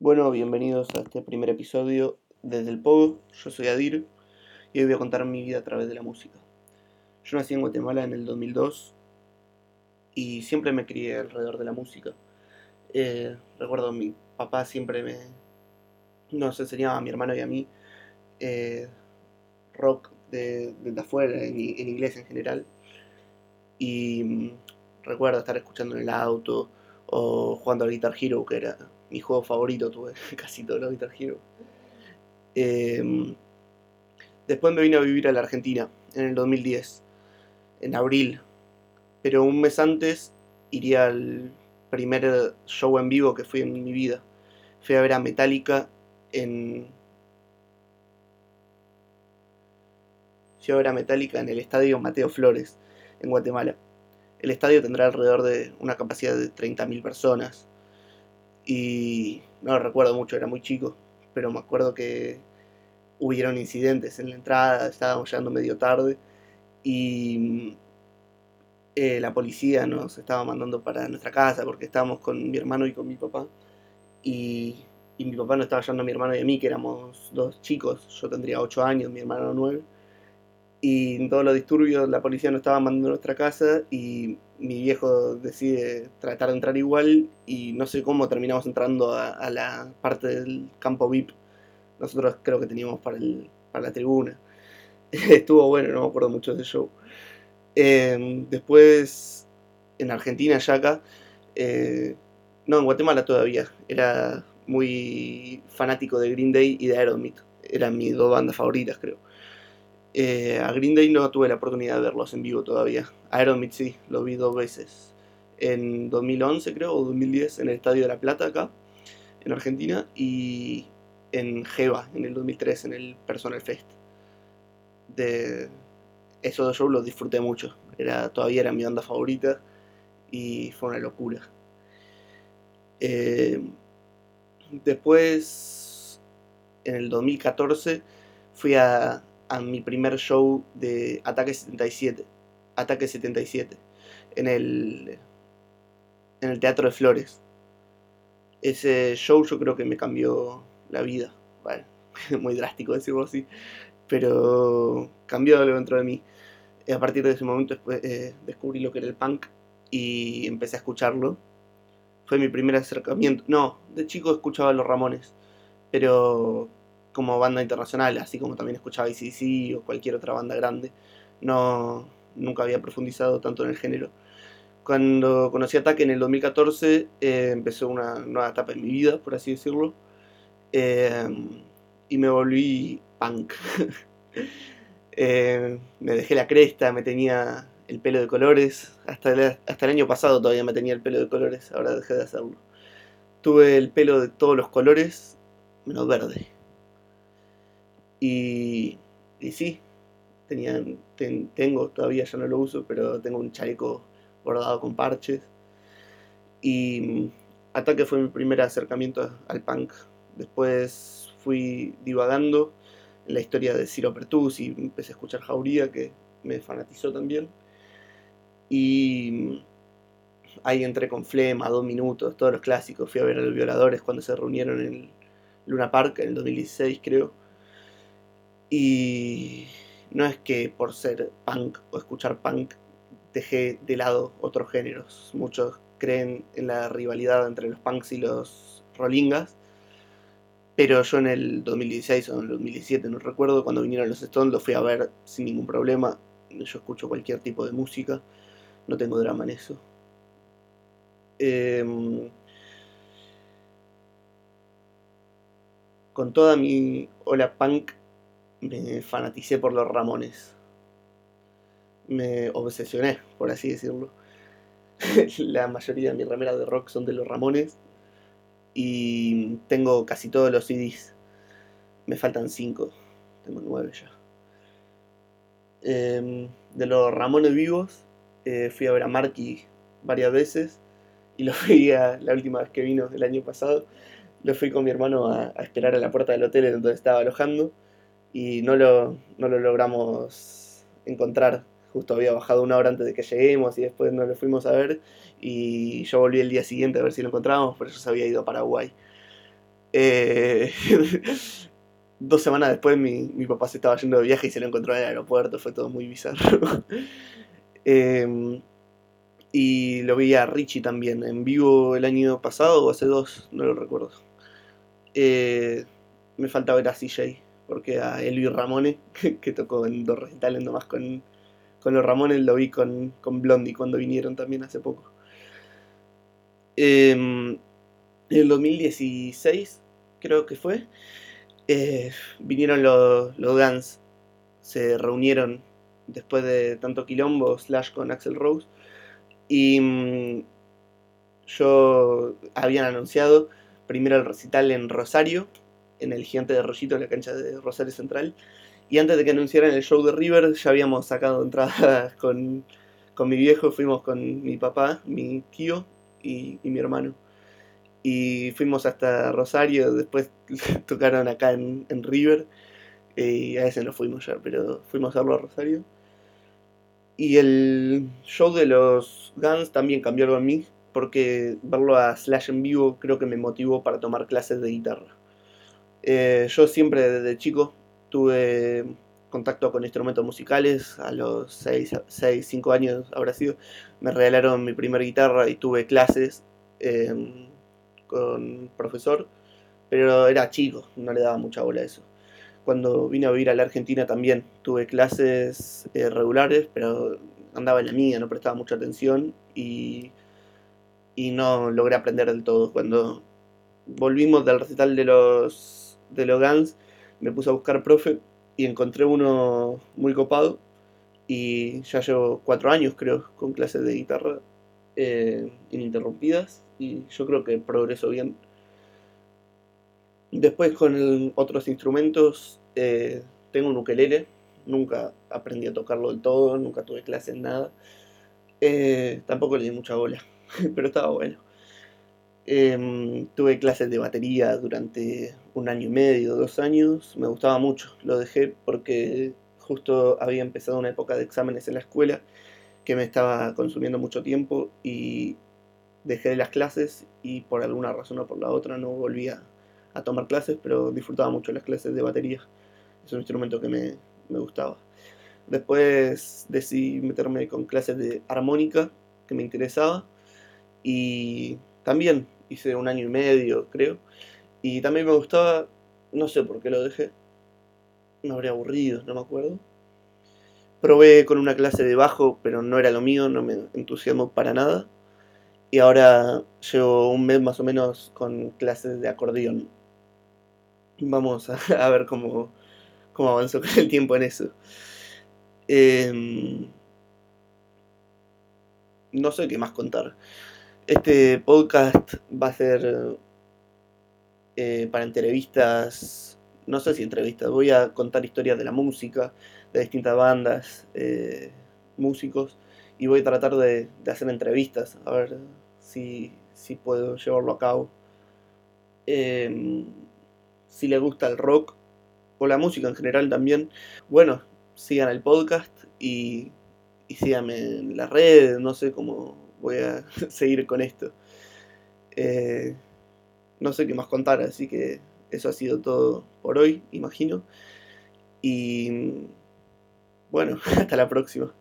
Bueno, bienvenidos a este primer episodio desde el Pogo. Yo soy Adir y hoy voy a contar mi vida a través de la música. Yo nací en Guatemala en el 2002 y siempre me crié alrededor de la música. Eh, recuerdo mi papá siempre me nos enseñaba a mi hermano y a mí eh, rock de, de afuera, en, inglés en general. Y mm, recuerdo estar escuchando en el auto o jugando al Guitar Hero, que era mi juego favorito, tuve casi todos los Guitar Hero. Em, después me vine a vivir a la Argentina en el 2010, en abril. Pero un mes antes iría al primer show en vivo que fui en mi vida. Fui a ver a Metallica en. Fui a ver a Metallica en el estadio Mateo Flores, en Guatemala. El estadio tendrá alrededor de una capacidad de 30.000 personas. Y no lo recuerdo mucho, era muy chico, pero me acuerdo que hubieron incidentes en la entrada, estábamos llegando medio tarde y eh, la policía nos estaba mandando para nuestra casa porque estábamos con mi hermano y con mi papá. Y, mi papá nos estaba llevando a mi hermano y a mí, que éramos dos chicos, yo tendría 8 años, mi hermano 9 y en todos los disturbios la policía nos estaba mandando a nuestra casa y mi viejo decide tratar de entrar igual y no sé cómo terminamos entrando a, la parte del campo VIP. Nosotros creo que teníamos para, el, para la tribuna. Estuvo bueno, no me acuerdo mucho de ese show. Em, después, en Argentina, ya acá, eh, no, en Guatemala todavía, era muy fanático de Green Day y de Aerosmith. Eran mis dos bandas favoritas, creo. Eh, a Green Day no tuve la oportunidad de verlos en vivo todavía. A Aerosmith sí, lo vi dos veces. En 2011 creo, o 2010, en el Estadio de La Plata acá, en Argentina, y en Jeva, en el 2003, en el Personal Fest. De esos dos shows los disfruté mucho. Era, todavía era mi banda favorita y fue una locura. Eh, después, en el 2014, fui a, a mi primer show de Ataque 77. Ataque 77. En el, en el Teatro de Flores. Ese show yo creo que me cambió la vida. Bueno, muy drástico decirlo así. Pero cambió algo dentro de mí. A partir de ese momento eh, descubrí lo que era el punk y empecé a escucharlo. Fue mi primer acercamiento. No, de chico escuchaba a los Ramones. Pero como banda internacional, así como también escuchaba ICC o cualquier otra banda grande. No, nunca había profundizado tanto en el género. Cuando conocí Ataque en el 2014, eh, empezó una nueva etapa en mi vida, por así decirlo. Eh, y me volví punk. Eh, me dejé la cresta, me tenía el pelo de colores. Hasta el, hasta el año pasado todavía me tenía el pelo de colores, ahora dejé de hacerlo. Tuve el pelo de todos los colores, menos verde. Y, sí, tenía, tengo, todavía ya no lo uso, pero tengo un chaleco bordado con parches. Y mm, Ataque fue mi primer acercamiento al punk. Después fui divagando en la historia de Ciro Pertus y empecé a escuchar Jauría, que me fanatizó también. Y mm, ahí entré con Flema, dos minutos, todos los clásicos. Fui a ver a los violadores cuando se reunieron en Luna Park en el 2016, creo. Y no es que por ser punk o escuchar punk dejé de lado otros géneros. Muchos creen en la rivalidad entre los punks y los rollingas. Pero yo en el 2016 o en el 2017, no recuerdo, cuando vinieron los Stones, lo fui a ver sin ningún problema. Yo escucho cualquier tipo de música, no tengo drama en eso. Em, con toda mi ola punk me fanaticé por los Ramones. Me obsesioné, por así decirlo. la mayoría de mis remeras de rock son de los Ramones. Y tengo casi todos los CDs. Me faltan 5. Tengo 9 ya. Em, de los Ramones vivos, eh, fui a ver a Marky varias veces. Y lo fui a, la última vez que vino, el año pasado. Lo fui con mi hermano a, a esperar a la puerta del hotel en donde estaba alojando y no lo, no lo logramos encontrar. Justo había bajado una hora antes de que lleguemos y después no lo fuimos a ver y yo volví el día siguiente a ver si lo encontrábamos, pero yo se había ido a Paraguay. Eh, dos semanas después mi, mi, papá se estaba yendo de viaje y se lo encontró en el aeropuerto, fue todo muy bizarro. Em, y lo vi a Richie también, en vivo el año pasado o hace dos, no lo recuerdo. Eh, me falta ver a CJ, porque a Elvi Ramone, que tocó en dos recitales nomás con, con los Ramones, lo vi con, con Blondie cuando vinieron también hace poco. Em, en el 2016, creo que fue, eh, vinieron los, los Guns, se reunieron después de tanto quilombo, Slash con Axel Rose, y mm, yo habían anunciado primero el recital en Rosario, en el Gigante de Rollito, en la cancha de Rosario Central, y antes de que anunciaran el show de River, ya habíamos sacado entradas con, con mi viejo, fuimos con mi papá, mi tío y, y mi hermano y fuimos hasta Rosario, después tocaron acá en, en River, a ese no fuimos ya, pero fuimos a verlo a Rosario. Y el show de los Guns también cambió algo en mí, porque verlo a Slash en vivo creo que me motivó para tomar clases de guitarra. Eh, yo siempre desde chico tuve contacto con instrumentos musicales, a los 6, 6 5 años habrá sido, me regalaron mi primera guitarra y tuve clases. Eh, con profesor, pero era chico, no le daba mucha bola a eso. Cuando vine a vivir a la Argentina también tuve clases eh, regulares, pero andaba en la mía, no prestaba mucha atención y, y no logré aprender del todo. Cuando volvimos del recital de los, de los Guns, me puse a buscar profe y encontré uno muy copado y ya llevo cuatro años creo con clases de guitarra eh, ininterrumpidas y yo creo que progreso bien. Después con otros instrumentos eh, tengo un ukelele, nunca aprendí a tocarlo del todo, nunca tuve clase en nada. Eh, tampoco le di mucha bola, pero estaba bueno. Em, tuve clases de batería durante un año y medio, dos años, me gustaba mucho. Lo dejé porque justo había empezado una época de exámenes en la escuela que me estaba consumiendo mucho tiempo y dejé de las clases y por alguna razón o por la otra no volví a, tomar clases, pero disfrutaba mucho las clases de batería. Es un instrumento que me, gustaba. Después decidí meterme con clases de armónica, que me interesaba, y también hice un año y medio, creo, y también me gustaba, no sé por qué lo dejé, me habría aburrido, no me acuerdo. Probé con una clase de bajo, pero no era lo mío, no me entusiasmó para nada. Y ahora llevo un mes más o menos con clases de acordeón. Vamos a, ver cómo, cómo avanzo con el tiempo en eso. Em, no sé qué más contar. Este podcast va a ser eh, para entrevistas, no sé si entrevistas, voy a contar historias de la música, de distintas bandas, eh, músicos y voy a tratar de, hacer entrevistas, a ver si, puedo llevarlo a cabo. Em, si le gusta el rock o la música en general también, bueno, sigan el podcast y, y síganme en las redes, no sé cómo voy a seguir con esto. Eh, no sé qué más contar, así que eso ha sido todo por hoy, imagino. Y bueno, hasta la próxima.